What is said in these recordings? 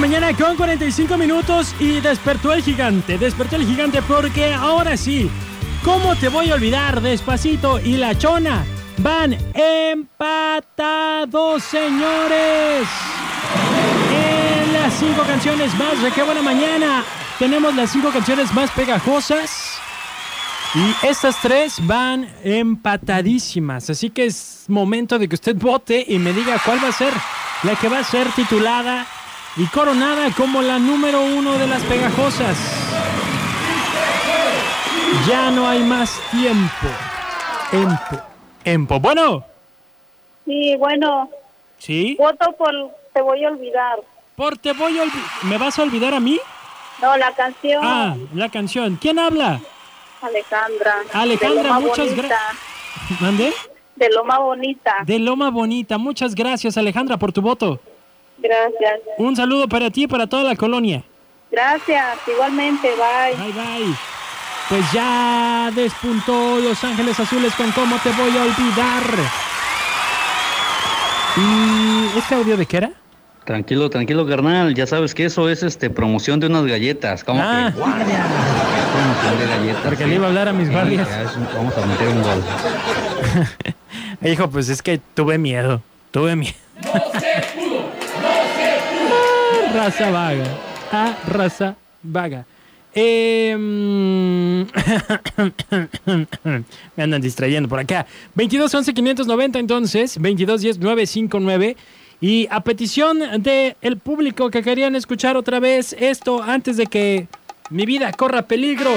mañana con 45 minutos y despertó el gigante. Despertó el gigante porque ahora sí, ¿cómo te voy a olvidar? Despacito y la chona van empatados, señores. En las cinco canciones más de qué buena mañana tenemos las cinco canciones más pegajosas. Y estas tres van empatadísimas. Así que es momento de que usted vote y me diga cuál va a ser la que va a ser titulada y coronada como la número uno de las pegajosas. Ya no hay más tiempo. Empo. Empo. Bueno. Sí, bueno. ¿Sí? Voto por Te voy a olvidar. Por Te voy a olvidar. ¿Me vas a olvidar a mí? No, la canción. Ah, la canción. ¿Quién habla? Alejandra. Alejandra, muchas gracias. ¿Mande? De Loma Bonita. De Loma Bonita. Muchas gracias, Alejandra, por tu voto. Gracias. Un saludo para ti y para toda la colonia. Gracias, igualmente, bye. Bye, bye. Pues ya despuntó Los Ángeles Azules con cómo te voy a olvidar. ¿Y este audio de qué era? Tranquilo, tranquilo, carnal. Ya sabes que eso es este promoción de unas galletas. ¿Cómo Ah. que guardia? Promoción de galletas. Porque sí. le iba a hablar a mis guardias. vamos a meter un gol. Hijo, pues es que tuve miedo. Tuve miedo. Raza vaga. Ah, raza vaga. Mm, me andan distrayendo por acá. 22 11 590 entonces, 22 10 959. Y a petición del el público que querían escuchar otra vez esto antes de que mi vida corra peligro.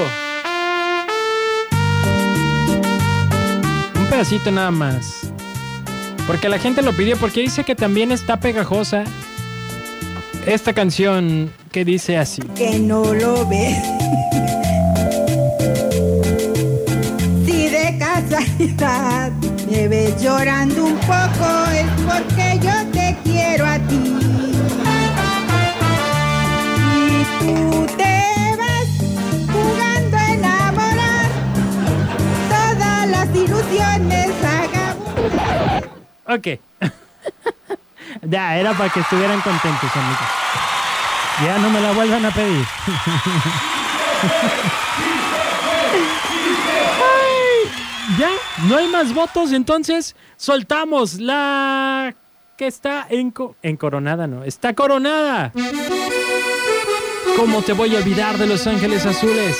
Un pedacito nada más. Porque la gente lo pidió, porque dice que también está pegajosa esta canción que dice así. que no lo ves. Si de casualidad me ves llorando un poco es porque yo te quiero a ti. Y tú te vas jugando a enamorar todas las ilusiones vagabundas. Ok. ya, era para que estuvieran contentos, amigos. Ya no me la vuelvan a pedir. Ay, ya, no hay más votos, entonces soltamos la que está enco- encoronada, no, está coronada. ¿Cómo te voy a olvidar de Los Ángeles Azules?